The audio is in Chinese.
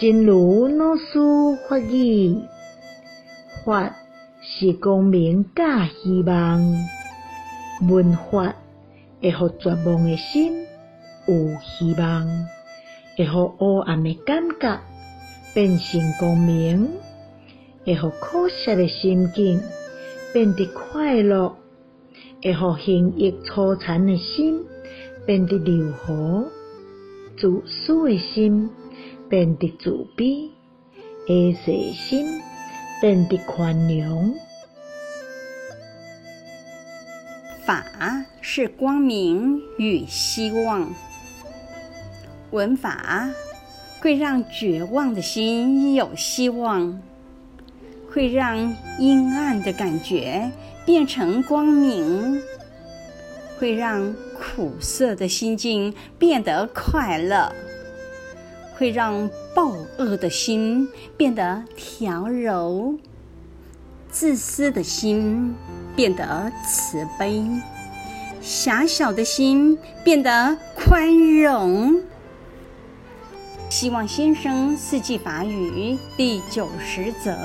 真如老师法语，法是光明甲希望，闻法会互绝望的心有希望，会互黑暗的感觉变成光明，会互苦涩的心境变得快乐，会互形影粗残的心变得柔和，自私的心变得慈悲，下世的心变得宽容。法是光明与希望，闻法会让绝望的心有希望，会让阴暗的感觉变成光明，会让苦涩的心境变得快乐，会让暴恶的心变得调柔，自私的心变得慈悲，狭小的心变得宽容。希望先生四季法语第九十则。